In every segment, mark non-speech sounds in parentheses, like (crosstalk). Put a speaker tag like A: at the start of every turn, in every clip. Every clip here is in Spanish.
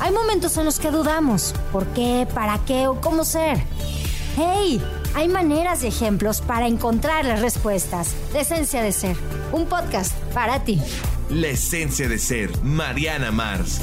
A: Hay momentos en los que dudamos. ¿Por qué? ¿Para qué? ¿O cómo ser? ¡Hey! Hay maneras y ejemplos para encontrar las respuestas. La esencia de ser. Un podcast para ti.
B: La esencia de ser. Mariana Mars.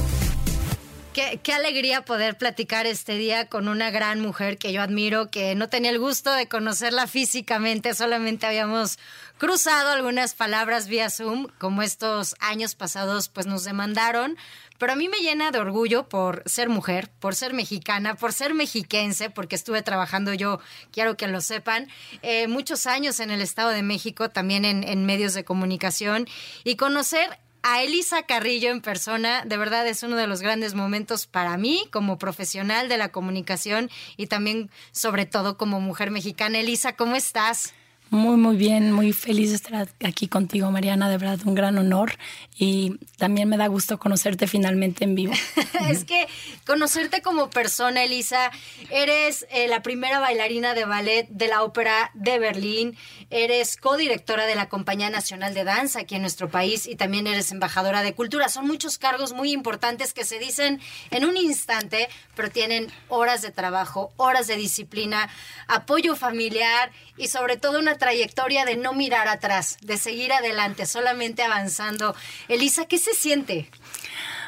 A: Qué, qué, alegría poder platicar este día con una gran mujer que yo admiro, que no tenía el gusto de conocerla físicamente, solamente habíamos cruzado algunas palabras vía Zoom, como estos años pasados pues nos demandaron, pero a mí me llena de orgullo por ser mujer, por ser mexicana, por ser mexiquense, porque estuve trabajando yo, quiero que lo sepan, eh, muchos años en el Estado de México, también en, en medios de comunicación, y conocer a Elisa Carrillo en persona, de verdad es uno de los grandes momentos para mí como profesional de la comunicación y también sobre todo como mujer mexicana. Elisa, ¿cómo estás?
C: Muy, muy bien, muy feliz de estar aquí contigo, Mariana, de verdad, un gran honor y también me da gusto conocerte finalmente en vivo. (laughs)
A: es que conocerte como persona, Elisa, eres eh, la primera bailarina de ballet de la Ópera de Berlín, eres codirectora de la Compañía Nacional de Danza aquí en nuestro país y también eres embajadora de cultura. Son muchos cargos muy importantes que se dicen en un instante, pero tienen horas de trabajo, horas de disciplina, apoyo familiar y sobre todo una trayectoria de no mirar atrás, de seguir adelante, solamente avanzando. Elisa, ¿qué se siente?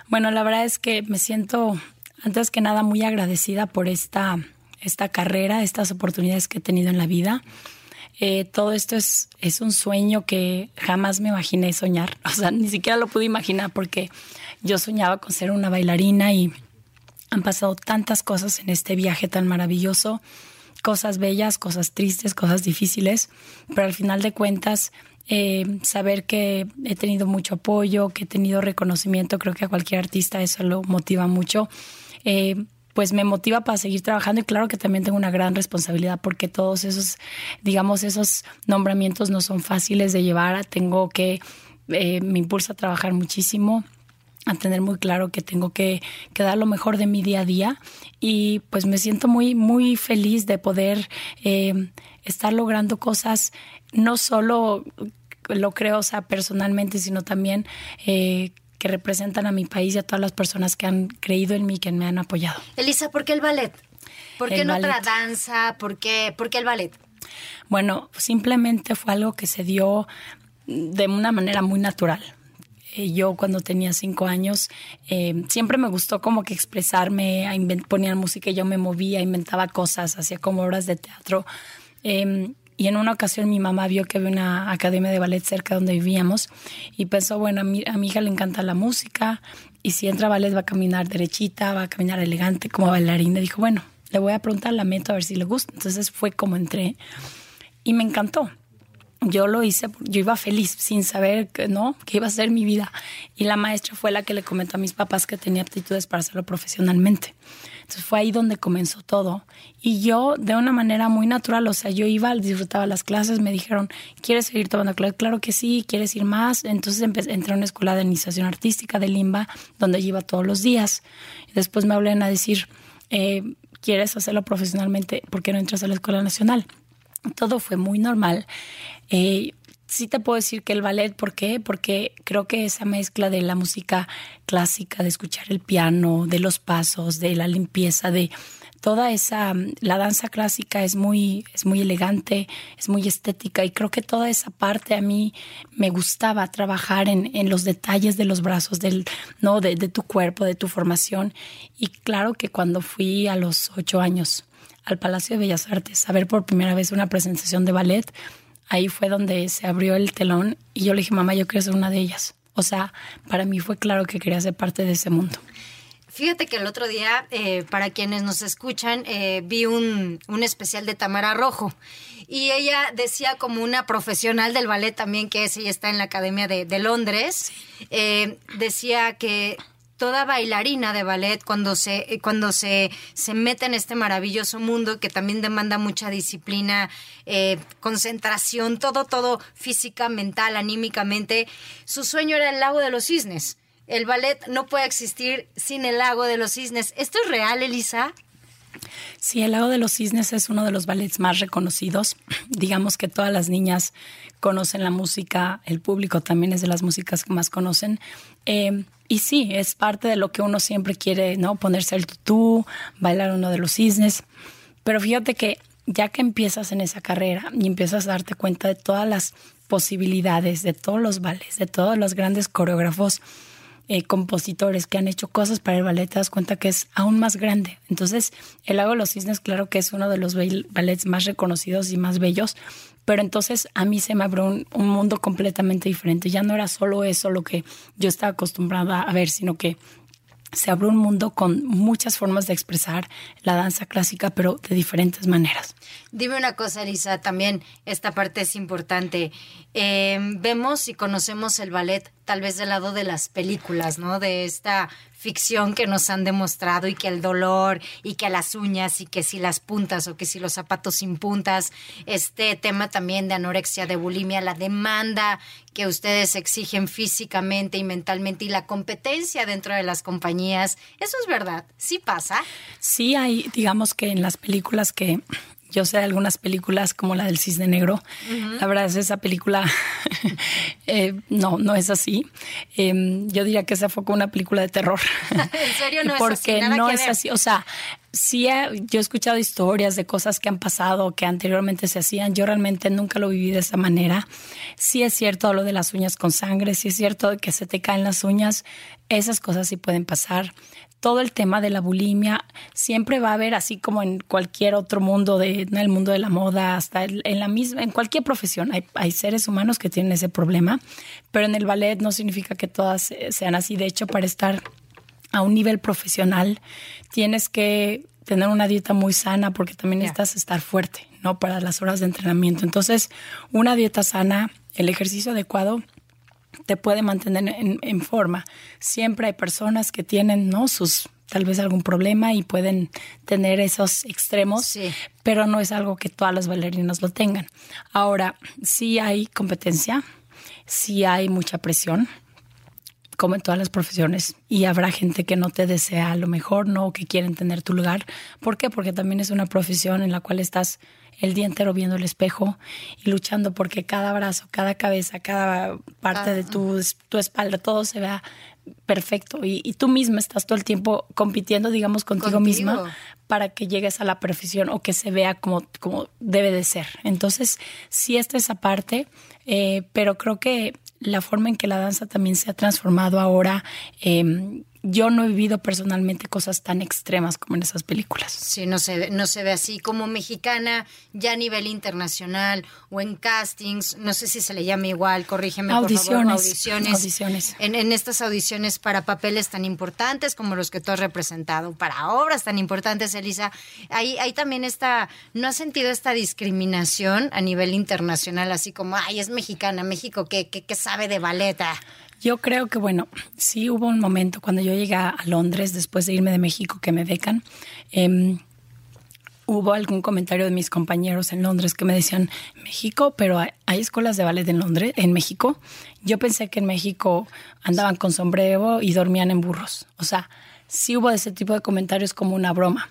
C: Bueno, la verdad es que me siento, antes que nada, muy agradecida por esta, esta carrera, estas oportunidades que he tenido en la vida. Eh, todo esto es, es un sueño que jamás me imaginé soñar. (laughs) O sea, ni siquiera lo pude imaginar porque yo soñaba con ser una bailarina y han pasado tantas cosas en este viaje tan maravilloso cosas bellas, cosas tristes, cosas difíciles, pero al final de cuentas, eh, saber que he tenido mucho apoyo, que he tenido reconocimiento, creo que a cualquier artista eso lo motiva mucho. Eh, pues me motiva para seguir trabajando y claro que también tengo una gran responsabilidad porque todos esos, digamos, esos nombramientos no son fáciles de llevar. Tengo que, eh, me impulsa a trabajar muchísimo a tener muy claro que tengo que, dar lo mejor de mi día a día y pues me siento muy, muy feliz de poder eh, estar logrando cosas, no solo lo creo, o sea, personalmente, sino también eh, que representan a mi país y a todas las personas que han creído en mí, que me han apoyado.
A: Elisa, ¿por qué el ballet? ¿Por qué no otra danza? ¿Por qué, ¿Por qué el ballet?
C: Bueno, simplemente fue algo que se dio de una manera muy natural yo cuando tenía cinco años eh, siempre me gustó como que expresarme, ponían música y yo me movía, inventaba cosas, hacía como obras de teatro. Em, y en una ocasión mi mamá vio que había una academia de ballet cerca donde vivíamos y pensó, bueno, a mi, hija le encanta la música y si entra ballet va a caminar derechita, va a caminar elegante como bailarina. Dijo, bueno, le voy a preguntar, la meto a ver si le gusta. Entonces fue como entré y me encantó yo lo hice, yo iba feliz sin saber que no, que iba a ser mi vida. Y la maestra fue la que le comentó a mis papás que tenía aptitudes para hacerlo profesionalmente. Entonces fue ahí donde comenzó todo. Y yo, de una manera muy natural, o sea, yo iba, disfrutaba las clases, me dijeron, ¿quieres seguir tomando clases? Claro que sí, ¿quieres ir más? Entonces entré a una escuela de iniciación artística de Limba, donde iba todos los días. Después me hablan a decir, eh, ¿quieres hacerlo profesionalmente? ¿Por qué no entras a la Escuela Nacional? Todo fue muy normal. Eh, sí te puedo decir que el ballet, ¿por qué? Porque creo que esa mezcla de la música clásica, de escuchar el piano, de los pasos, de la limpieza, de toda esa, la danza clásica es muy, es muy elegante, es muy estética y creo que toda esa parte a mí me gustaba trabajar en, en los detalles de los brazos, del, no, de, de tu cuerpo, de tu formación. Y claro que cuando fui a los ocho años al Palacio de Bellas Artes a ver por primera vez una presentación de ballet, ahí fue donde se abrió el telón y yo le dije, mamá, yo quiero ser una de ellas. O sea, para mí fue claro que quería ser parte de ese mundo.
A: Fíjate que el otro día, eh, para quienes nos escuchan, eh, vi un, un, especial de Tamara Rojo y ella decía como una profesional del ballet también, que es, ella está en la Academia de, de Londres, eh, decía que toda bailarina de ballet cuando se eh, cuando se, se mete en este maravilloso mundo que también demanda mucha disciplina, eh, concentración, todo, todo física, mental, anímicamente. Su sueño era el lago de los cisnes. El ballet no puede existir sin el lago de los cisnes. ¿Esto es real, Elisa?
C: Sí, el Lago de los Cisnes es uno de los ballets más reconocidos. (clears throat) Digamos que todas las niñas conocen la música, el público también es de las músicas que más conocen. Eh, y sí, es parte de lo que uno siempre quiere, ¿no? Ponerse el tutú, bailar uno de los cisnes. Pero fíjate que ya que empiezas en esa carrera y empiezas a darte cuenta de todas las posibilidades, de todos los ballets, de todos los grandes coreógrafos, eh, compositores que han hecho cosas para el ballet, te das cuenta que es aún más grande. Entonces, El Lago de los Cisnes, claro que es uno de los ballets más reconocidos y más bellos, pero entonces a mí se me abrió un, un, mundo completamente diferente. Ya no era solo eso lo que yo estaba acostumbrada a ver, sino que se abrió un mundo con muchas formas de expresar la danza clásica, pero de diferentes maneras.
A: Dime una cosa, Elisa, también esta parte es importante. Eh, vemos y conocemos el ballet tal vez del lado de las películas, ¿no? De esta ficción que nos han demostrado y que el dolor y que las uñas y que si las puntas o que si los zapatos sin puntas, este tema también de anorexia, de bulimia, la demanda que ustedes exigen físicamente y mentalmente y la competencia dentro de las compañías, ¿eso es verdad? ¿Sí pasa?
C: Sí hay, digamos que en las películas que yo sé algunas películas como la del Cisne Negro. La verdad es esa película (laughs) eh, no, no es así. Em, yo diría que esa fue como una película de terror. (laughs)
A: ¿En serio no
C: Porque
A: es así?
C: no es así. O sea, sí yo he escuchado historias de cosas que han pasado, que anteriormente se hacían. Yo realmente nunca lo viví de esa manera. Sí es cierto lo de las uñas con sangre, sí es cierto que se te caen las uñas. Esas cosas sí pueden pasar todo el tema de la bulimia siempre va a haber, así como en cualquier otro mundo, de, en el mundo de la moda, hasta en la misma, en cualquier profesión, hay, hay, seres humanos que tienen ese problema, pero en el ballet no significa que todas sean así. De hecho, para estar a un nivel profesional, tienes que tener una dieta muy sana porque también necesitas estar fuerte, ¿no? Para las horas de entrenamiento. Entonces, una dieta sana, el ejercicio adecuado te puede mantener en, en, forma. Siempre hay personas que tienen, ¿no? Sus tal vez algún problema y pueden tener esos extremos,
A: sí.
C: pero no es algo que todas las bailarinas lo tengan. Ahora, sí hay competencia, sí hay mucha presión, como en todas las profesiones, y habrá gente que no te desea lo mejor, no, que quieren tener tu lugar. ¿Por qué? Porque también es una profesión en la cual estás el día entero viendo el espejo y luchando porque cada brazo, cada cabeza, cada parte de tu, tu espalda, todo se vea perfecto. Y, y, tú misma estás todo el tiempo compitiendo, digamos, contigo, contigo, misma para que llegues a la perfección o que se vea como, como debe de ser. Entonces, sí está esa parte, eh, pero creo que la forma en que la danza también se ha transformado ahora eh, yo no he vivido personalmente cosas tan extremas como en esas películas.
A: Sí, no se ve, no se ve así. Como mexicana, ya a nivel internacional o en castings, no sé si se le llama igual, corrígeme
C: audiciones,
A: por favor. Audiciones.
C: Audiciones.
A: En, en, estas audiciones para papeles tan importantes como los que tú has representado, para obras tan importantes, Elisa, ahí, ahí también está, ¿no has sentido esta discriminación a nivel internacional? Así como, ay, es mexicana, México, ¿qué, qué, qué sabe de baleta?
C: Yo creo que, bueno, sí hubo un momento cuando yo llegué a Londres después de irme de México que me becan. Eh, hubo algún comentario de mis compañeros en Londres que me decían, México, pero hay, escuelas de ballet en Londres, en México. Yo pensé que en México andaban con sombrero y dormían en burros. O sea, sí hubo ese tipo de comentarios como una broma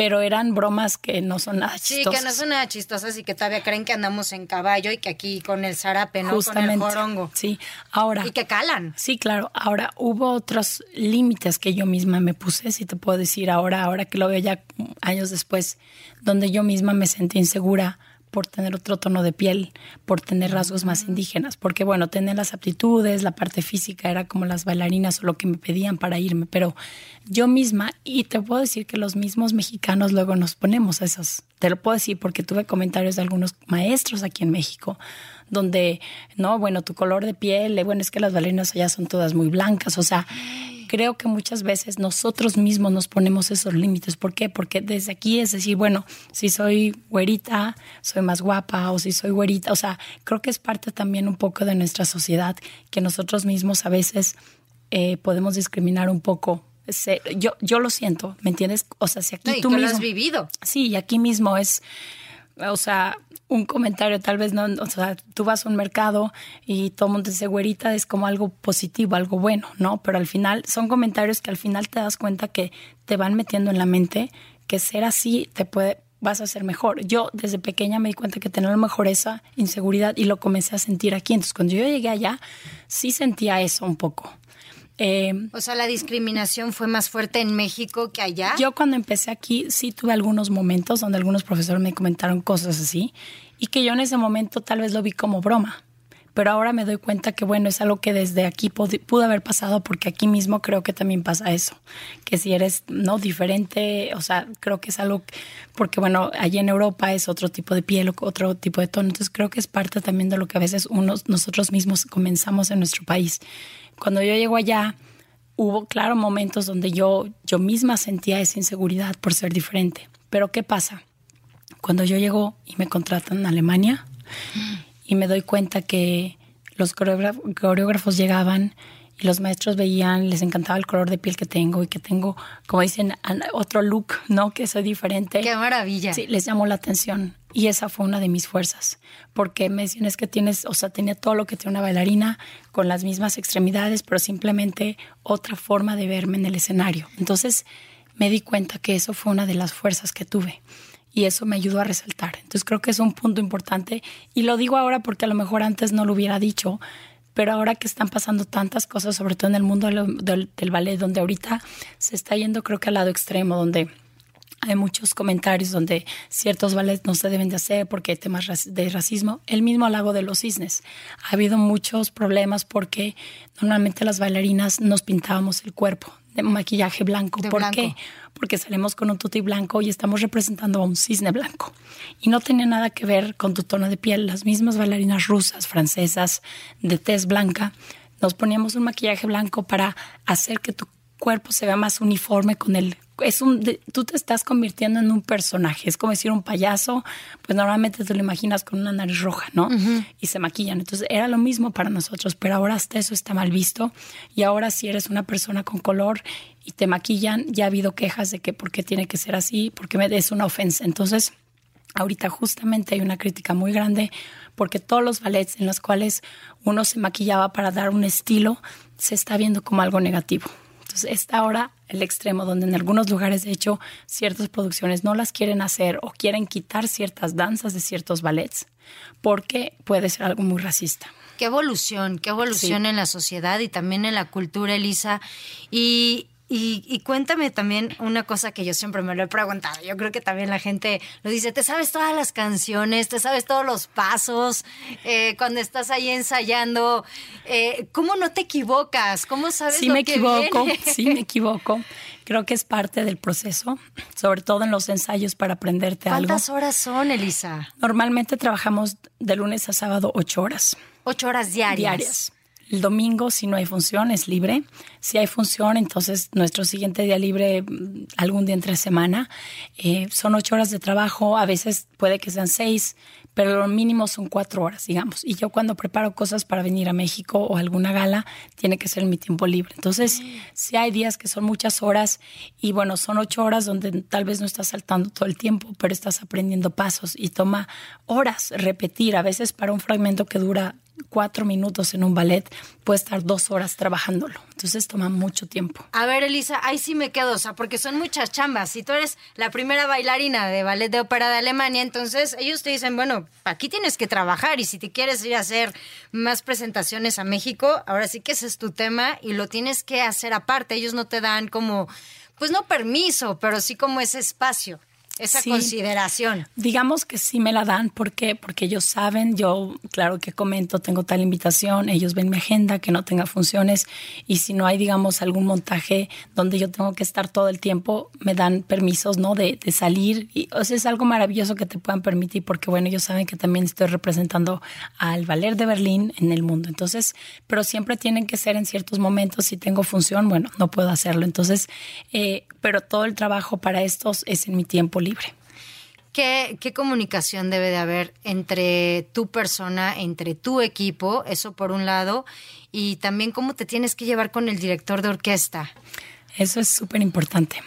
C: pero eran bromas que no son nada chistosas.
A: Sí, que no son nada chistosas y que todavía creen que andamos en caballo y que aquí con el zarape, ¿no?
C: Justamente,
A: con el jorongo.
C: Sí, ahora.
A: Y que calan.
C: Sí, claro. Ahora, hubo otros límites que yo misma me puse, si te puedo decir ahora, ahora que lo veo ya años después, donde yo misma me sentí insegura por tener otro tono de piel, por tener rasgos más indígenas, porque bueno, tener las aptitudes, la parte física era como las bailarinas o lo que me pedían para irme, pero yo misma, y te puedo decir que los mismos mexicanos luego nos ponemos esos, te lo puedo decir porque tuve comentarios de algunos maestros aquí en México, donde, no, bueno, tu color de piel, bueno, es que las bailarinas allá son todas muy blancas, o sea, creo que muchas veces nosotros mismos nos ponemos esos límites. ¿Por qué? Porque desde aquí es decir, bueno, si soy güerita, soy más guapa o si soy güerita. O sea, creo que es parte también un poco de nuestra sociedad que nosotros mismos a veces eh, podemos discriminar un poco. Yo, yo lo siento, ¿me entiendes? O sea, si aquí
A: no,
C: tú mismo,
A: lo has vivido.
C: Sí, y aquí mismo es, o sea, un comentario, tal vez no, o sea, tú vas a un mercado y todo el mundo dice güerita, es como algo positivo, algo bueno, ¿no? Pero al final son comentarios que al final te das cuenta que te van metiendo en la mente que ser así te puede, vas a ser mejor. Yo desde pequeña me di cuenta que tener a lo mejor esa inseguridad y lo comencé a sentir aquí. Entonces cuando yo llegué allá, sí sentía eso un poco. Eh,
A: o sea, la discriminación fue más fuerte en México que allá.
C: Yo cuando empecé aquí sí tuve algunos momentos donde algunos profesores me comentaron cosas así y que yo en ese momento tal vez lo vi como broma pero ahora me doy cuenta que bueno, es algo que desde aquí pudo haber pasado porque aquí mismo creo que también pasa eso, que si eres no diferente, o sea, creo que es algo porque bueno, allí en Europa es otro tipo de piel, otro tipo de tono, entonces creo que es parte también de lo que a veces unos nosotros mismos comenzamos en nuestro país. Cuando yo llego allá, hubo claro momentos donde yo yo misma sentía esa inseguridad por ser diferente. Pero ¿qué pasa? Cuando yo llego y me contratan en Alemania, y me doy cuenta que los coreógrafos llegaban y los maestros veían, les encantaba el color de piel que tengo y que tengo, como dicen, otro look, ¿no? Que soy diferente.
A: ¡Qué maravilla!
C: Sí, les llamó la atención. Y esa fue una de mis fuerzas, porque me decían que tienes, o sea, tenía todo lo que tiene una bailarina, con las mismas extremidades, pero simplemente otra forma de verme en el escenario. Entonces me di cuenta que eso fue una de las fuerzas que tuve y eso me ayudó a resaltar. Entonces creo que es un punto importante y lo digo ahora porque a lo mejor antes no lo hubiera dicho, pero ahora que están pasando tantas cosas, sobre todo en el mundo del, ballet, donde ahorita se está yendo creo que al lado extremo, donde hay muchos comentarios donde ciertos ballets no se deben de hacer porque hay temas de racismo. El mismo lago de los cisnes. Ha habido muchos problemas porque normalmente las bailarinas nos pintábamos el cuerpo de maquillaje blanco. ¿Por qué? Porque salimos con un tuti blanco y estamos representando a un cisne blanco. Y no tiene nada que ver con tu tono de piel. Las mismas bailarinas rusas, francesas, de tez blanca, nos poníamos un maquillaje blanco para hacer que tu cuerpo se vea más uniforme con el es un, tú te estás convirtiendo en un personaje. Es como decir un payaso, pues normalmente te lo imaginas con una nariz roja, ¿no? Y se maquillan. Entonces era lo mismo para nosotros, pero ahora hasta eso está mal visto. Y ahora si eres una persona con color y te maquillan, ya ha habido quejas de que por qué tiene que ser así, porque es una ofensa. Entonces, ahorita justamente hay una crítica muy grande porque todos los ballets en los cuales uno se maquillaba para dar un estilo se está viendo como algo negativo. Entonces está ahora el extremo donde en algunos lugares, de hecho, ciertas producciones no las quieren hacer o quieren quitar ciertas danzas de ciertos ballets porque puede ser algo muy racista.
A: Qué evolución, qué evolución en la sociedad y también en la cultura, Elisa. Y, y, cuéntame también una cosa que yo siempre me lo he preguntado. Yo creo que también la gente lo dice, te sabes todas las canciones, te sabes todos los pasos, eh, cuando estás ahí ensayando, eh, ¿cómo no te equivocas? ¿Cómo sabes
C: sí me equivoco, Sí me equivoco. Creo que es parte del proceso, sobre todo en los ensayos para aprenderte
A: algo.
C: ¿Cuántas
A: horas son, Elisa?
C: Normalmente trabajamos de lunes a sábado ocho horas.
A: Ocho horas diarias.
C: Diarias. El domingo, si no hay función, es libre. Si hay función, entonces nuestro siguiente día libre, mm, algún día entre semana. Eh, son ocho horas de trabajo, a veces puede que sean seis, pero lo mínimo son cuatro horas, digamos. Y yo cuando preparo cosas para venir a México o alguna gala, tiene que ser en mi tiempo libre. Entonces, si hay días que son muchas horas y bueno, son ocho horas donde tal vez no estás saltando todo el tiempo, pero estás aprendiendo pasos y toma horas repetir. A veces para un fragmento que dura cuatro minutos en un ballet, puede estar dos horas trabajándolo. Entonces toma mucho tiempo.
A: A ver, Elisa, ahí sí me quedo, o porque son muchas chambas. Si tú eres la primera bailarina de ballet de ópera de Alemania, entonces ellos te dicen, bueno, aquí tienes que trabajar y si te quieres ir a hacer más presentaciones a México, ahora sí que ese es tu tema y lo tienes que hacer aparte. Ellos no te dan como, pues no permiso, pero sí como ese espacio esa consideración.
C: Digamos que sí me la dan porque porque ellos saben, yo claro que comento, tengo tal invitación, ellos ven mi agenda, que no tenga funciones y si no hay digamos algún montaje donde yo tengo que estar todo el tiempo, me dan permisos, ¿no? De, de salir y o sea, es algo maravilloso que te puedan permitir porque bueno, ellos saben que también estoy representando al Valer de Berlín en el mundo. Entonces, pero siempre tienen que ser en ciertos momentos si tengo función, bueno, no puedo hacerlo. Entonces, eh, pero todo el trabajo para estos es en mi tiempo libre.
A: ¿Qué, ¿Qué, comunicación debe de haber entre tu persona, entre tu equipo, eso por un lado, y también cómo te tienes que llevar con el director de orquesta?
C: Eso es súper importante.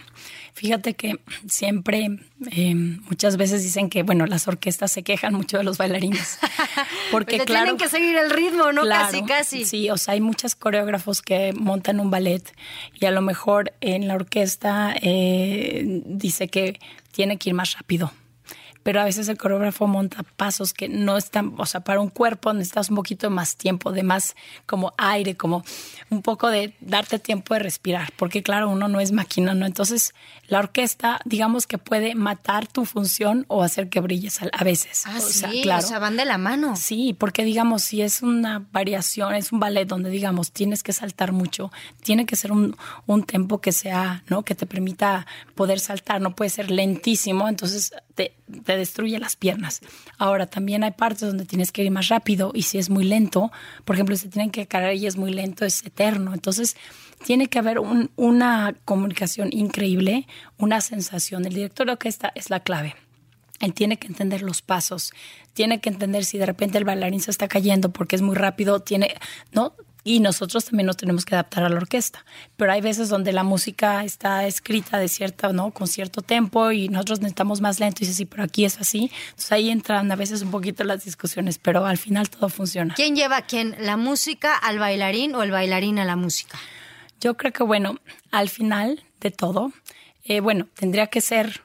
C: Fíjate que siempre, eh, muchas veces dicen que, bueno, las orquestas se quejan mucho de los bailarines. (laughs)
A: Porque, claro. Tienen que seguir el ritmo, ¿no? casi, casi.
C: Sí, o sea, hay muchos coreógrafos que montan un ballet y a lo mejor en la orquesta eh, dice que tiene que ir más rápido pero a veces el coreógrafo monta pasos que no están, o sea, para un cuerpo necesitas un poquito más tiempo, de más como aire, como un poco de darte tiempo de respirar, porque claro, uno no es máquina, ¿no? Entonces, la orquesta, digamos que puede matar tu función o hacer que brilles a, veces.
A: Ah, sí, claro. o sea, van de la mano.
C: Sí, porque digamos, si es una variación, es un ballet donde digamos tienes que saltar mucho, tiene que ser un, un tempo que sea, ¿no? Que te permita poder saltar, no puede ser lentísimo, entonces te, te, destruye las piernas. Ahora, también hay partes donde tienes que ir más rápido y si es muy lento, por ejemplo, si tienen que cargar y es muy lento, es eterno. Entonces, tiene que haber una comunicación increíble, una sensación. El director de orquesta es la clave. Él tiene que entender los pasos, tiene que entender si de repente el bailarín se está cayendo porque es muy rápido, tiene, ¿no? Y nosotros también nos tenemos que adaptar a la orquesta. Pero hay veces donde la música está escrita de cierta, ¿no? Con cierto tempo y nosotros necesitamos más lento y dice, sí, pero aquí es así. Entonces ahí entran a veces un poquito las discusiones, pero al final todo funciona.
A: ¿Quién lleva a quién? ¿La música al bailarín o el bailarín a la música?
C: Yo creo que, bueno, al final de todo, eh, bueno, tendría que ser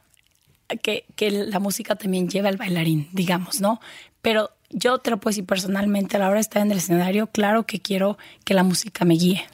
C: que, que la música también lleva al bailarín, digamos, ¿no? Pero yo te lo puedo decir personalmente, a la hora de estar en el escenario, claro que quiero que la música me guíe,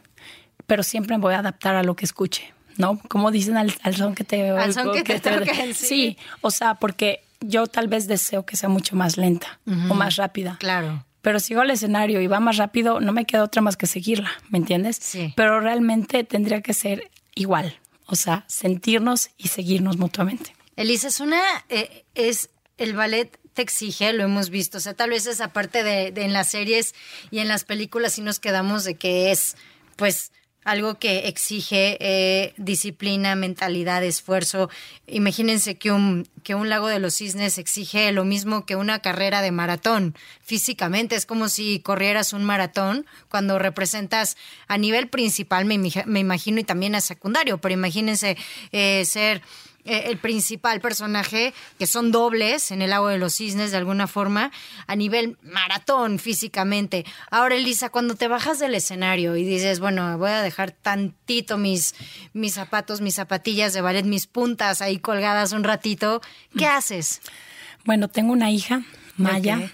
C: pero siempre me voy a adaptar a lo que escuche, ¿no? Como dicen al, son que te...
A: Al son que, te,
C: sí. o sea, porque yo tal vez deseo que sea mucho más lenta o más rápida.
A: Claro.
C: Pero sigo al escenario y va más rápido, no me queda otra más que seguirla, ¿me entiendes?
A: Sí.
C: Pero realmente tendría que ser igual, o sea, sentirnos y seguirnos mutuamente.
A: Elisa, es una, eh, es el ballet te exige, lo hemos visto. O sea, tal vez esa parte de, en las series y en las películas sí nos quedamos de que es, pues, algo que exige eh, disciplina, mentalidad, esfuerzo. Imagínense que un, que un lago de los cisnes exige lo mismo que una carrera de maratón. Físicamente es como si corrieras un maratón cuando representas a nivel principal, me, me imagino, y también a secundario, pero imagínense eh, ser eh, el principal personaje, que son dobles en el agua de los cisnes de alguna forma, a nivel maratón físicamente. Ahora, Elisa, cuando te bajas del escenario y dices, bueno, voy a dejar tantito mis, mis zapatos, mis zapatillas de ballet, mis puntas ahí colgadas un ratito, ¿qué haces?
C: Bueno, tengo una hija, Maya.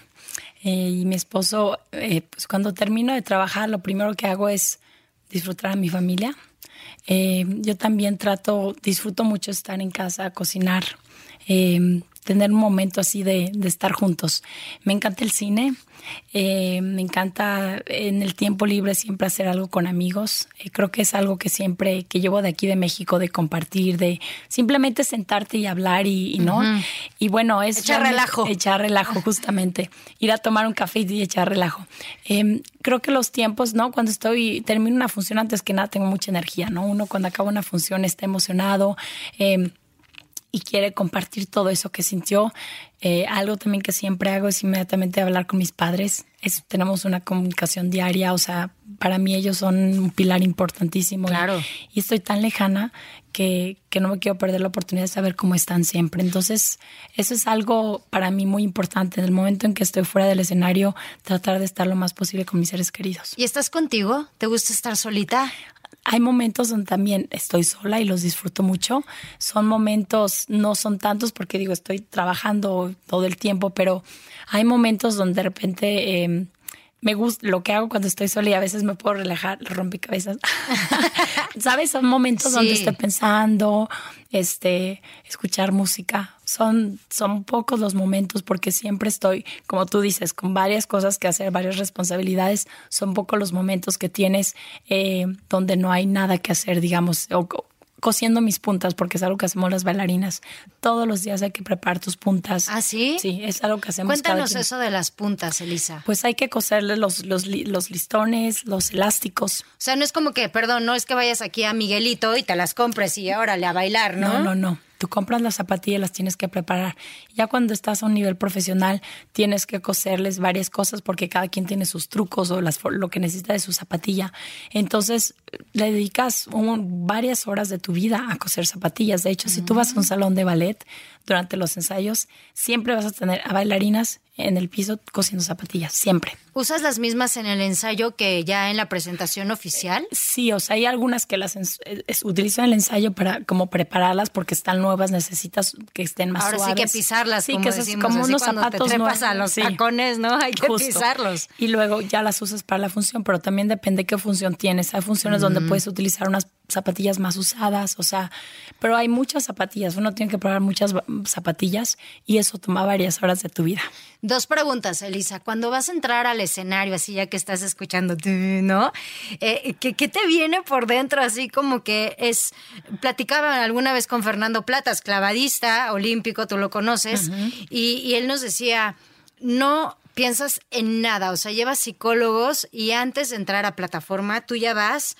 C: Eh, y mi esposo, eh, pues cuando termino de trabajar, lo primero que hago es disfrutar a mi familia, eh, yo también trato, disfruto mucho estar en casa, cocinar, eh, tener un momento así de, de, estar juntos. Me encanta el cine, eh, me encanta en el tiempo libre siempre hacer algo con amigos. Eh, creo que es algo que siempre, que llevo de aquí de México, de compartir, de simplemente sentarte y hablar y, no. Y bueno, es...
A: Echar relajo.
C: Echar relajo, justamente. Ir a tomar un café y echar relajo. Em, creo que los tiempos, ¿no? Cuando estoy, termino una función, antes que nada tengo mucha energía, ¿no? Uno cuando acaba una función está emocionado. Eh, y quiere compartir todo eso que sintió. Eh, algo también que siempre hago es inmediatamente hablar con mis padres. Es, tenemos una comunicación diaria, o sea, para mí ellos son un pilar importantísimo.
A: Claro.
C: Y, estoy tan lejana que, que, no me quiero perder la oportunidad de saber cómo están siempre. Entonces, eso es algo para mí muy importante. En el momento en que estoy fuera del escenario, tratar de estar lo más posible con mis seres queridos.
A: ¿Y estás contigo? ¿Te gusta estar solita?
C: Hay momentos donde también estoy sola y los disfruto mucho. Son momentos, no son tantos porque digo, estoy trabajando todo el tiempo, pero hay momentos donde de repente... Eh, me gusta lo que hago cuando estoy sola y a veces me puedo relajar, rompecabezas. (laughs) ¿Sabes? Son momentos donde estoy pensando, este, escuchar música. Son, son pocos los momentos porque siempre estoy, como tú dices, con varias cosas que hacer, varias responsabilidades. Son pocos los momentos que tienes eh, donde no hay nada que hacer, digamos, o, cosiendo mis puntas, porque es algo que hacemos las bailarinas. Todos los días hay que preparar tus puntas.
A: ¿Ah, sí?
C: Sí, es algo que hacemos.
A: Cuéntanos eso de las puntas, Elisa.
C: Pues hay que coserle los, los, los listones, los elásticos.
A: O sea, no es como que, perdón, no es que vayas aquí a Miguelito y te las compres y órale a bailar, ¿no?
C: No, no, no. Tú compras las zapatillas, las tienes que preparar. Ya cuando estás a un nivel profesional, tienes que coserles varias cosas porque cada quien tiene sus trucos o las, lo que necesita de su zapatilla. Entonces, le dedicas varias horas de tu vida a coser zapatillas. De hecho, si tú vas a un salón de ballet durante los ensayos, siempre vas a tener a bailarinas en el piso cosiendo zapatillas, siempre.
A: ¿Usas las mismas en el ensayo que ya en la presentación oficial?
C: Sí, o sea, hay algunas que las utilizo en el ensayo para como prepararlas porque están nuevas, necesitas que estén más
A: Ahora
C: suaves.
A: sí que pisarlas,
C: sí,
A: como
C: que
A: decimos,
C: como unos zapatos
A: te trepas
C: nuevos.
A: a los
C: Sí,
A: tacones, ¿no? (laughs) Hay que
C: justo.
A: pisarlos.
C: Y luego ya las usas para la función, pero también depende qué función tienes. Hay funciones donde puedes utilizar unas zapatillas más usadas, o sea, pero hay muchas zapatillas, uno tiene que probar muchas zapatillas y eso toma varias horas de tu vida.
A: Dos preguntas, Elisa. Cuando vas a entrar al escenario, así ya que estás escuchando, ¿no? Eh, ¿qué, qué te viene por dentro? Así como que es. Platicaba alguna vez con Fernando Platas, clavadista olímpico, tú lo conoces, y, y él nos decía: no piensas en nada, o sea, llevas psicólogos y antes de entrar a plataforma, tú ya vas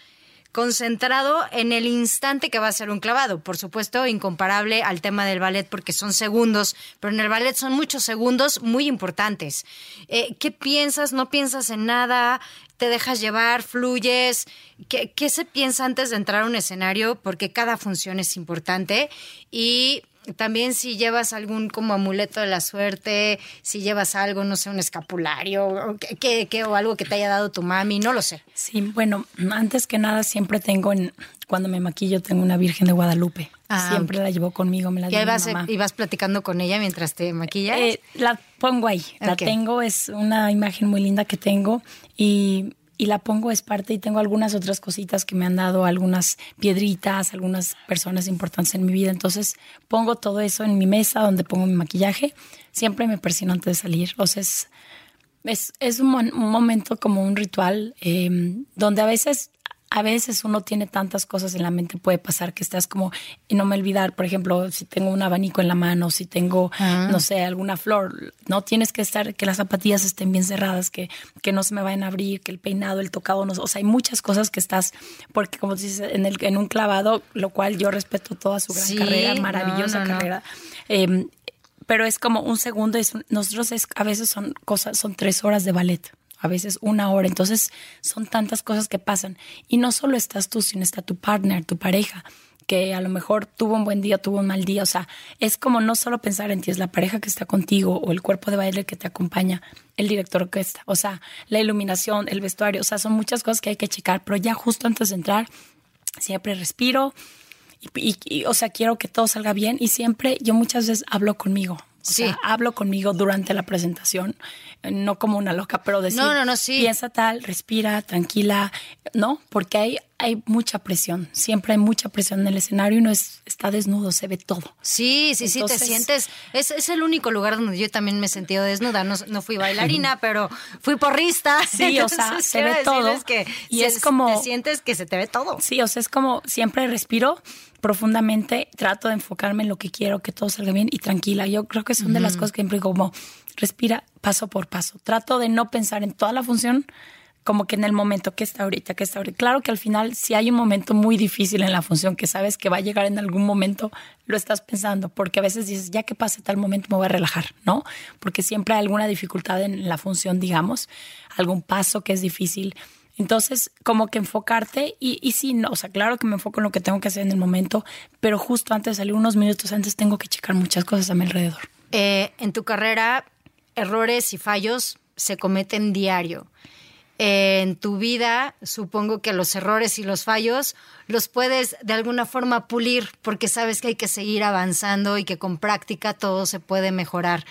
A: concentrado en el instante que va a ser un clavado. Por supuesto, incomparable al tema del ballet porque son segundos, pero en el ballet son muchos segundos muy importantes. Eh, ¿Qué piensas? ¿No piensas en nada? ¿Te dejas llevar? ¿Fluyes? ¿Qué, ¿Qué se piensa antes de entrar a un escenario? Porque cada función es importante y también si llevas algún como amuleto de la suerte, si llevas algo, no sé, un escapulario o, que- que- o algo que te haya dado tu mami, no lo sé.
C: Sí, bueno, antes que nada siempre tengo en cuando me maquillo tengo una Virgen de Guadalupe.
A: Ah,
C: siempre la llevo conmigo, me la
A: Y ahí vas,
C: mamá.
A: y vas platicando con ella mientras te maquillas.
C: Eh, la pongo ahí, la tengo, es una imagen muy linda que tengo y, y la pongo es parte y tengo algunas otras cositas que me han dado, algunas piedritas, algunas personas importantes en mi vida. Entonces pongo todo eso en mi mesa donde pongo mi maquillaje. Siempre me persino antes de salir. O sea, es, es, un, un momento como un ritual eh, donde a veces, a veces uno tiene tantas cosas en la mente, puede pasar que estás como, y no me olvidar, por ejemplo, si tengo un abanico en la mano, si tengo, no sé, alguna flor, no tienes que estar, que las zapatillas estén bien cerradas, que, que no se me vayan a abrir, que el peinado, el tocado, no, o sea, hay muchas cosas que estás, porque como dices, en, el, en un clavado, lo cual yo respeto toda su gran
A: Sí,
C: carrera, maravillosa
A: no, no.
C: carrera. Eh, pero es como un segundo, es un- nosotros es, a veces son cosas, son tres horas de ballet, a veces una hora, entonces son tantas cosas que pasan. Y no solo estás tú, sino está tu partner, tu pareja, que a lo mejor tuvo un buen día, tuvo un mal día, o sea, es como no solo pensar en ti, es la pareja que está contigo o el cuerpo de baile que te acompaña, el director que está, o sea, la iluminación, el vestuario, o sea, son muchas cosas que hay que checar, pero ya justo antes de entrar, siempre respiro, y, y- y, o sea, quiero que todo salga bien. Y siempre yo muchas veces hablo conmigo. O
A: Sí.
C: sea, hablo conmigo durante la presentación, eh, no como una loca, pero decir,
A: No, no, no, sí.
C: piensa tal, respira, tranquila, ¿no? Porque hay, hay mucha presión, siempre hay mucha presión en el escenario y no es, está desnudo, se ve todo.
A: Sí, sí, sí, te sientes. Es, es el único lugar donde yo también me he sentido desnuda. No, no fui bailarina, pero fui porrista. (laughs)
C: Sí, o sea, se ve todo.
A: Que
C: Y
A: se-
C: es como-
A: Te sientes que se te ve todo.
C: Sí, o sea, es como siempre respiro profundamente, trato de enfocarme en lo que quiero, que todo salga bien y tranquila. Yo creo que son de las cosas que siempre digo como respira paso por paso. Trato de no pensar en toda la función como que en el momento que está ahorita, que está ahorita. Claro que al final si hay un momento muy difícil en la función que sabes que va a llegar en algún momento, lo estás pensando, porque a veces dices, ya que pase tal momento me voy a relajar, ¿no? Porque siempre hay alguna dificultad en la función, digamos, algún paso que es difícil. Entonces, como que enfocarte y, y sí, no, o sea, claro que me enfoco en lo que tengo que hacer en el momento, pero justo antes de salir, unos minutos antes, tengo que checar muchas cosas a mi alrededor.
A: Eh, en tu carrera, errores y fallos se cometen diario. Eh, en tu vida, supongo que los errores y los fallos los puedes de alguna forma pulir porque sabes que hay que seguir avanzando y que con práctica todo se puede mejorar.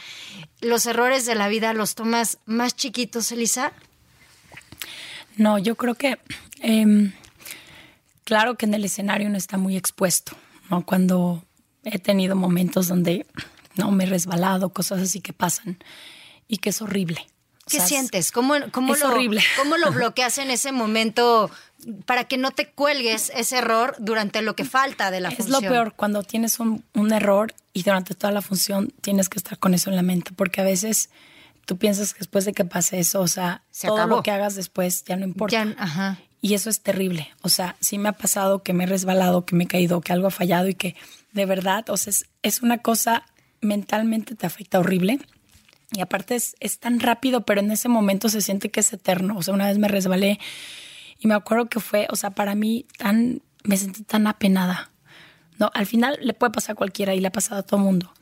A: ¿Los errores de la vida los tomas más chiquitos, Elisa?
C: No, yo creo que, em, claro que en el escenario no está muy expuesto, ¿no? Cuando he tenido momentos donde no me he resbalado, cosas así que pasan y que es horrible. O
A: ¿Qué
C: sea, es-
A: sientes? ¿Cómo, cómo
C: es
A: lo,
C: horrible.
A: ¿Cómo lo (laughs) bloqueas en ese momento para que no te cuelgues ese error durante lo que falta de la
C: Es
A: función?
C: lo peor cuando tienes un, un error y durante toda la función tienes que estar con eso en la mente, porque a veces tú piensas que después de que pase eso, o sea,
A: Se
C: todo
A: acabó.
C: lo que hagas después ya no importa.
A: Ya, ajá.
C: Y eso es terrible. O sea, sí me ha pasado que me he resbalado, que me he caído, que algo ha fallado y que de verdad, o sea, es, es una cosa mentalmente te afecta horrible. Y aparte es, es tan rápido, pero en ese momento se siente que es eterno. O sea, una vez me resbalé y me acuerdo que fue, o sea, para mí tan, me sentí tan apenada. No, al final le puede pasar a cualquiera y le ha pasado a todo mundo.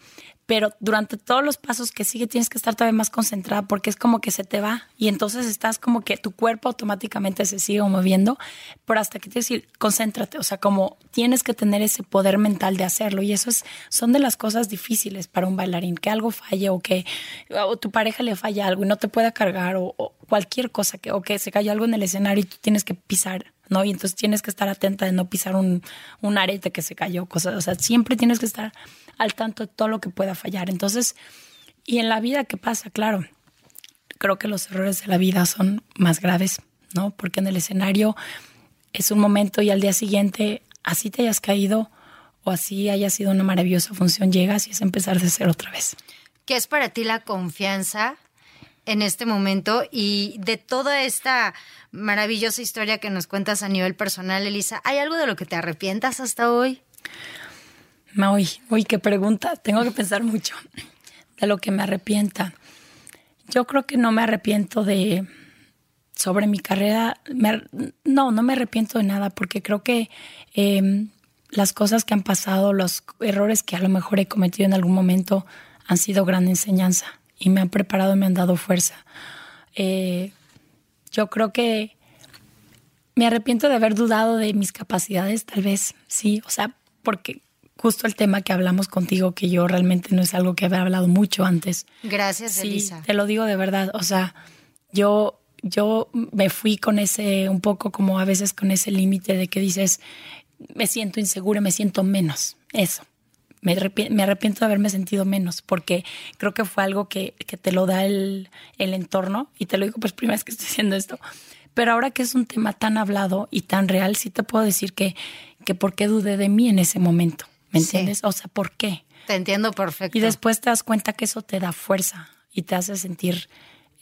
C: Pero durante todos los pasos que sigue tienes que estar todavía más concentrada porque es como que se te va y entonces estás como que tu cuerpo automáticamente se sigue moviendo, pero hasta que te decir, concéntrate, o sea, como tienes que tener ese poder mental de hacerlo y eso es, son de las cosas difíciles para un bailarín, que algo falle o que o tu pareja le falla algo y no te pueda cargar o, cualquier cosa, que, o que se cayó algo en el escenario y tú tienes que pisar ¿no? Y entonces tienes que estar atenta de no pisar un, un, arete que se cayó, cosas, o sea, siempre tienes que estar al tanto de todo lo que pueda fallar. Entonces, y en la vida, ¿qué pasa? Claro, creo que los errores de la vida son más graves, ¿no? Porque en el escenario es un momento y al día siguiente, así te hayas caído o así haya sido una maravillosa función, llegas y es empezar de cero otra vez.
A: ¿Qué es para ti la confianza en este momento y de toda esta maravillosa historia que nos cuentas a nivel personal, Elisa? ¿Hay algo de lo que te arrepientas hasta hoy?
C: Uy, uy, qué pregunta. Tengo que pensar mucho de lo que me arrepienta. Yo creo que no me arrepiento de sobre mi carrera. no, no me arrepiento de nada porque creo que em, las cosas que han pasado, los errores que a lo mejor he cometido en algún momento han sido gran enseñanza y me han preparado y me han dado fuerza. Eh, yo creo que me arrepiento de haber dudado de mis capacidades, tal vez, sí, o sea, porque justo el tema que hablamos contigo, que yo realmente no es algo que había hablado mucho antes.
A: Gracias,
C: sí,
A: Elisa.
C: Te lo digo de verdad. O sea, yo, yo me fui con ese, un poco como a veces con ese límite de que dices, me siento insegura, me siento menos. Eso. Me arrepiento, me arrepiento de haberme sentido menos, porque creo que fue algo que, que te lo da el, el entorno. Y te lo digo, pues, primera vez que estoy haciendo esto. Pero ahora que es un tema tan hablado y tan real, sí te puedo decir que, que por qué dudé de mí en ese momento. ¿Me entiendes? O sea, ¿por qué?
A: Te entiendo perfecto.
C: Y después te das cuenta que eso te da fuerza y te hace sentir,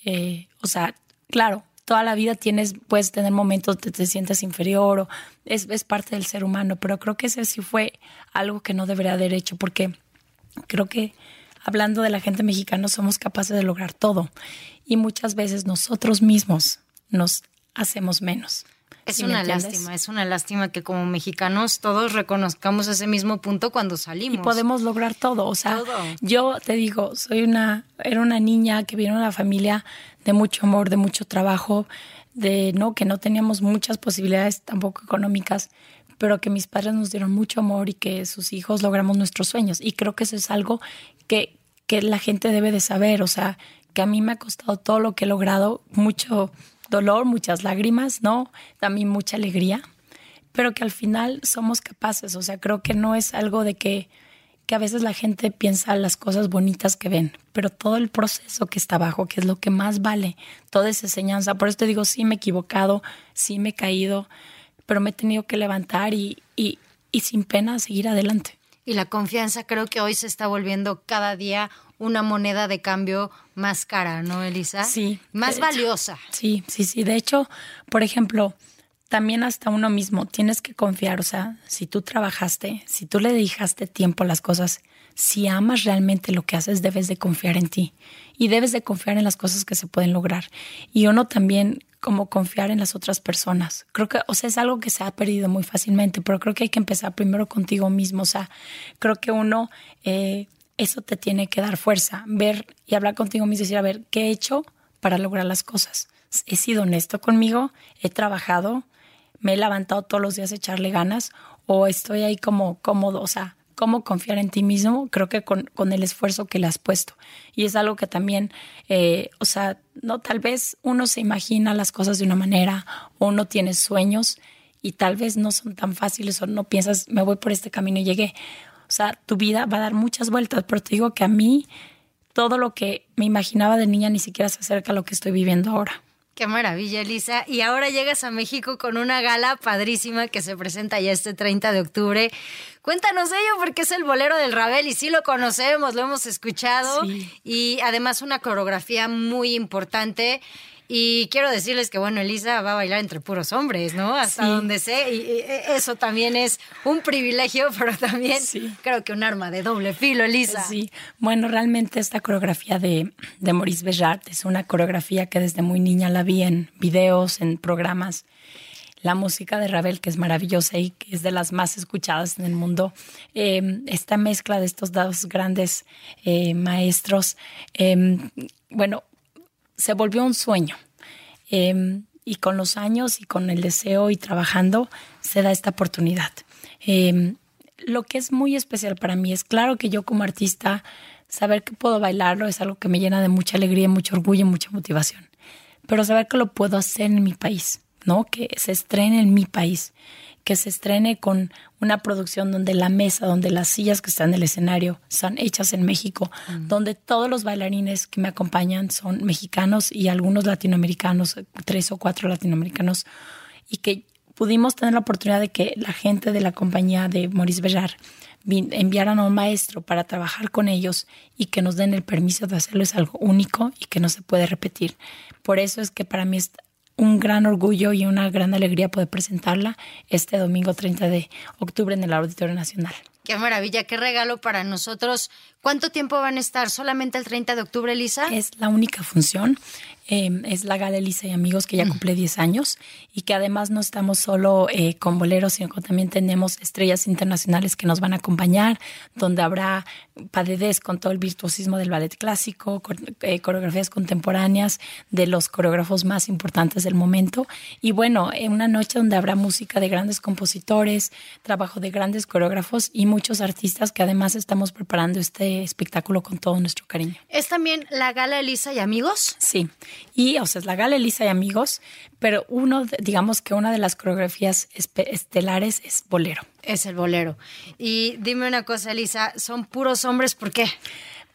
C: eh, o sea, claro, toda la vida tienes, puedes tener momentos donde te sientes inferior o es, es, parte del ser humano, pero creo que ese sí fue algo que no debería haber hecho porque creo que hablando de la gente mexicana somos capaces de lograr todo y muchas veces nosotros mismos nos hacemos menos.
A: Es una lástima, es una lástima que como mexicanos todos reconozcamos ese mismo punto cuando salimos.
C: Y podemos lograr todo, o sea, yo te digo, soy una, era una niña que vino de una familia de mucho amor, de mucho trabajo, de no, que no teníamos muchas posibilidades tampoco económicas, pero que mis padres nos dieron mucho amor y que sus hijos logramos nuestros sueños. Y creo que eso es algo que, que la gente debe de saber, o sea, que a mí me ha costado todo lo que he logrado, mucho dolor, muchas lágrimas, ¿no? También mucha alegría, pero que al final somos capaces, o sea, creo que no es algo de que, que a veces la gente piensa las cosas bonitas que ven, pero todo el proceso que está abajo, que es lo que más vale, toda esa enseñanza. Por eso te digo, sí me he equivocado, sí me he caído, pero me he tenido que levantar y, y, y sin pena seguir adelante.
A: Y la confianza creo que hoy se está volviendo cada día una moneda de cambio más cara, ¿no, Elisa?
C: Sí.
A: Más valiosa.
C: Sí, sí, sí. De hecho, por ejemplo, también hasta uno mismo tienes que confiar, o sea, si tú trabajaste, si tú le dedicaste tiempo a las cosas, si amas realmente lo que haces, debes de confiar en ti y debes de confiar en las cosas que se pueden lograr. Y uno también como confiar en las otras personas. Creo que, o sea, es algo que se ha perdido muy fácilmente, pero creo que hay que empezar primero contigo mismo. O sea, creo que uno eh, eso te tiene que dar fuerza, ver y hablar contigo mismo decir, a ver, ¿qué he hecho para lograr las cosas? He sido honesto conmigo, he trabajado, me he levantado todos los días a echarle ganas o estoy ahí como cómodo, o sea, cómo confiar en ti mismo, creo que con, con el esfuerzo que le has puesto. Y es algo que también, eh, o sea, no, tal vez uno se imagina las cosas de una manera o uno tiene sueños y tal vez no son tan fáciles o no piensas, me voy por este camino y llegué. O sea, tu vida va a dar muchas vueltas, pero te digo que a mí todo lo que me imaginaba de niña ni siquiera se acerca a lo que estoy viviendo ahora.
A: Qué maravilla, Elisa. Y ahora llegas a México con una gala padrísima que se presenta ya este 30 de octubre. Cuéntanos de ello porque es el bolero del Rabel y sí lo conocemos, lo hemos escuchado. Y además una coreografía muy importante. Y quiero decirles que, bueno, Elisa va a bailar entre puros hombres, ¿no? Hasta donde sé. Y, eso también es un privilegio, (laughs) pero también creo que un arma de doble filo, Elisa.
C: Sí, bueno, realmente esta coreografía de, de Maurice Béjart es una coreografía que desde muy niña la vi en videos, en programas. la música de Ravel, que es maravillosa y que es de las más escuchadas en el mundo. Eh, esta mezcla de estos dos grandes eh, maestros, eh, bueno, se volvió un sueño. y con los años y con el deseo y trabajando, se da esta oportunidad. lo que es muy especial para mí es claro que yo como artista, saber que puedo bailarlo es algo que me llena de mucha alegría, mucho orgullo, mucha motivación. Pero saber que lo puedo hacer en mi país, ¿no? Que se estrene en mi país, que se estrene con una producción donde la mesa, donde las sillas que están en el escenario son hechas en México, donde todos los bailarines que me acompañan son mexicanos y algunos latinoamericanos, tres o cuatro latinoamericanos, y que pudimos tener la oportunidad de que la gente de la compañía de Maurice Bellar enviaran a un maestro para trabajar con ellos y que nos den el permiso de hacerlo es algo único y que no se puede repetir. Por eso es que para mí es un gran orgullo y una gran alegría poder presentarla este domingo 30 de octubre en el Auditorio Nacional.
A: Qué maravilla, qué regalo para nosotros. ¿Cuánto tiempo van a estar? ¿Solamente el 30 de octubre, Elisa?
C: Es la única función. Em, es la Gala Elisa y Amigos, que ya cumple 10 años y que además no estamos solo eh, con boleros, sino que también tenemos estrellas internacionales que nos van a acompañar, donde habrá paredes con todo el virtuosismo del ballet clásico, eh, coreografías contemporáneas de los coreógrafos más importantes del momento. Y bueno, en una noche donde habrá música de grandes compositores, trabajo de grandes coreógrafos y muchos artistas que además estamos preparando este espectáculo con todo nuestro cariño.
A: ¿Es también la Gala Elisa y Amigos?
C: Sí. Y, o sea, es la gala Elisa y amigos, pero uno, digamos que una de las coreografías estelares es bolero.
A: Es el bolero. Y dime una cosa, Elisa, ¿son puros hombres? ¿Por qué?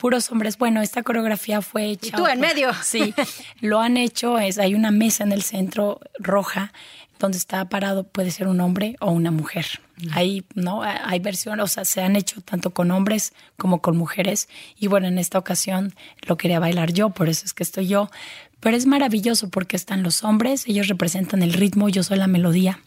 C: Puros hombres. Bueno, esta coreografía fue hecha.
A: ¿Y tú en medio? (laughs)
C: Sí, lo han hecho. Es, hay una mesa en el centro roja donde está parado, puede ser un hombre o una mujer. Hay, ¿no? Hay versiones, o sea, se han hecho tanto con hombres como con mujeres. Y bueno, en esta ocasión lo quería bailar yo, por eso es que estoy yo. Pero es maravilloso porque están los hombres, ellos representan el ritmo, yo soy la melodía.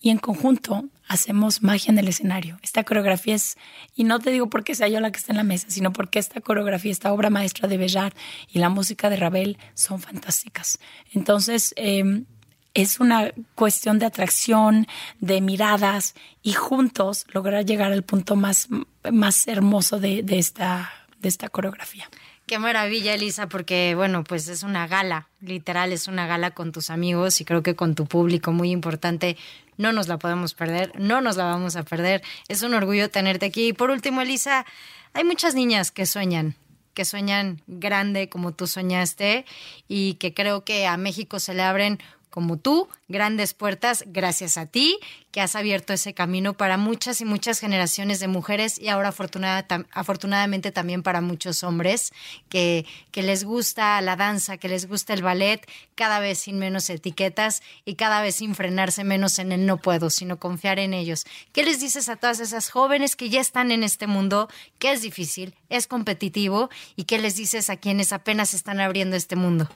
C: Y en conjunto hacemos magia en el escenario. Esta coreografía es, y no te digo porque sea yo la que está en la mesa, sino porque esta coreografía, esta obra maestra de Bellar y la música de Ravel son fantásticas. Entonces, em, es una cuestión de atracción, de miradas y juntos lograr llegar al punto más, más hermoso de, de, esta, de esta coreografía.
A: Qué maravilla, Elisa, porque bueno, pues es una gala, literal, es una gala con tus amigos y creo que con tu público muy importante. No nos la podemos perder, no nos la vamos a perder. Es un orgullo tenerte aquí. Y por último, Elisa, hay muchas niñas que sueñan, que sueñan grande como tú soñaste y que creo que a México se le abren como tú, grandes puertas gracias a ti, que has abierto ese camino para muchas y muchas generaciones de mujeres y ahora afortunadamente también para muchos hombres que, que les gusta la danza, que les gusta el ballet, cada vez sin menos etiquetas y cada vez sin frenarse menos en el no puedo, sino confiar en ellos. ¿Qué les dices a todas esas jóvenes que ya están en este mundo, que es difícil, es competitivo y qué les dices a quienes apenas están abriendo este mundo?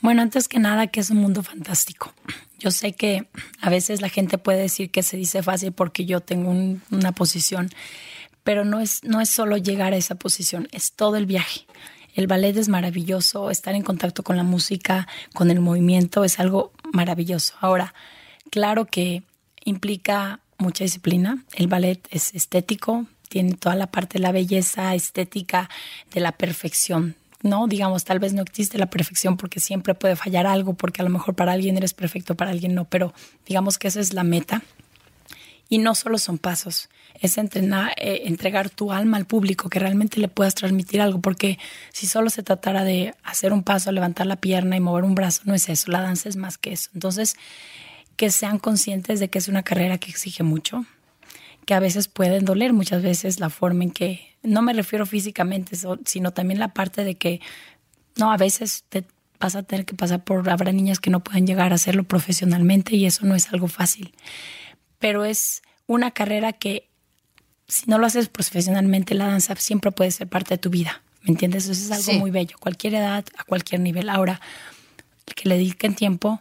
C: Bueno, antes que nada, que es un mundo fantástico. Yo sé que a veces la gente puede decir que se dice fácil porque yo tengo una posición, pero no es, no es solo llegar a esa posición, es todo el viaje. El ballet es maravilloso, estar en contacto con la música, con el movimiento, es algo maravilloso. Ahora, claro que implica mucha disciplina. El ballet es estético, tiene toda la parte de la belleza estética, de la perfección, ¿no? Digamos, tal vez no existe la perfección porque siempre puede fallar algo, porque a lo mejor para alguien eres perfecto, para alguien no, pero digamos que esa es la meta. Y no solo son pasos, es entrenar, eh, entregar tu alma al público, que realmente le puedas transmitir algo, porque si solo se tratara de hacer un paso, levantar la pierna y mover un brazo, no es eso, la danza es más que eso. Entonces, que sean conscientes de que es una carrera que exige mucho, que a veces pueden doler, muchas veces la forma en que, no me refiero físicamente, sino también la parte de que, no, a veces te vas a tener que pasar por, habrá niñas que no pueden llegar a hacerlo profesionalmente y eso no es algo fácil, pero es una carrera que si no lo haces profesionalmente, la danza siempre puede ser parte de tu vida, ¿me entiendes? Eso es algo muy bello, cualquier edad, a cualquier nivel. Ahora, que le dediquen tiempo,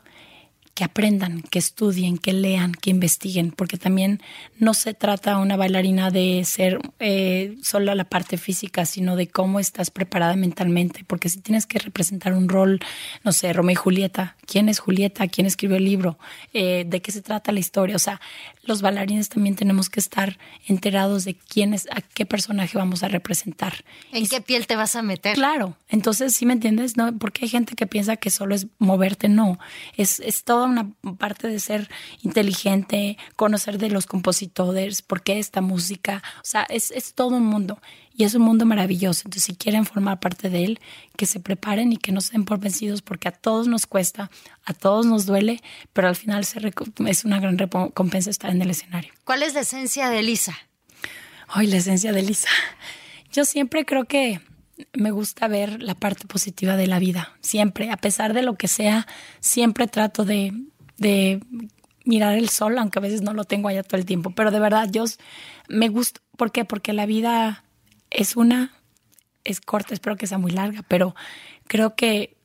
C: que aprendan, que estudien, que lean, que investiguen, porque también no se trata una bailarina de ser eh, solo la parte física, sino de cómo estás preparada mentalmente, porque si tienes que representar un rol, no sé, Romeo y Julieta, ¿quién es Julieta? ¿Quién escribió el libro? Eh, ¿De qué se trata la historia? O sea, los bailarines también tenemos que estar enterados de quién es, a qué personaje vamos a representar.
A: ¿En qué piel te vas a meter?
C: Claro, entonces, ¿sí me entiendes? No, porque hay gente que piensa que solo es moverte, no, es, es toda una parte de ser inteligente, conocer de los compositores, por qué esta música, o sea, es, es todo un mundo y es un mundo maravilloso. Entonces, si quieren formar parte de él, que se preparen y que no se den por vencidos porque a todos nos cuesta, a todos nos duele, pero al final se es una gran recompensa estar en el escenario.
A: ¿Cuál es la esencia de Elisa?
C: Ay, la esencia de Elisa. Yo siempre creo que me gusta ver la parte positiva de la vida. Siempre, a pesar de lo que sea, siempre trato de, de mirar el sol, aunque a veces no lo tengo allá todo el tiempo. Pero de verdad, yo me gusta. ¿Por qué? Porque la vida es una, es corta, espero que sea muy larga, pero creo que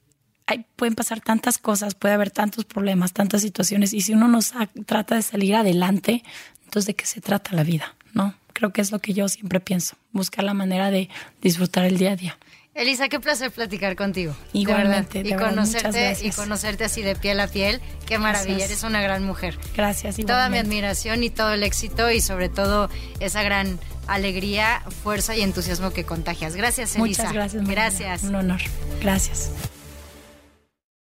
C: hay, pueden pasar tantas cosas, puede haber tantos problemas, tantas situaciones, y si uno no trata de salir adelante, entonces ¿de qué se trata la vida? ¿No? Creo que es lo que yo siempre pienso, buscar la manera de disfrutar el día a día.
A: Elisa, qué placer platicar contigo.
C: Igualmente.
A: y conocerte y conocerte así de piel a piel. Qué maravilla, eres una gran mujer.
C: Gracias. Igualmente.
A: Toda mi admiración y todo el éxito y sobre todo esa gran alegría, fuerza y entusiasmo que contagias. Gracias, Elisa.
C: Muchas gracias.
A: Gracias.
C: Un honor. Gracias.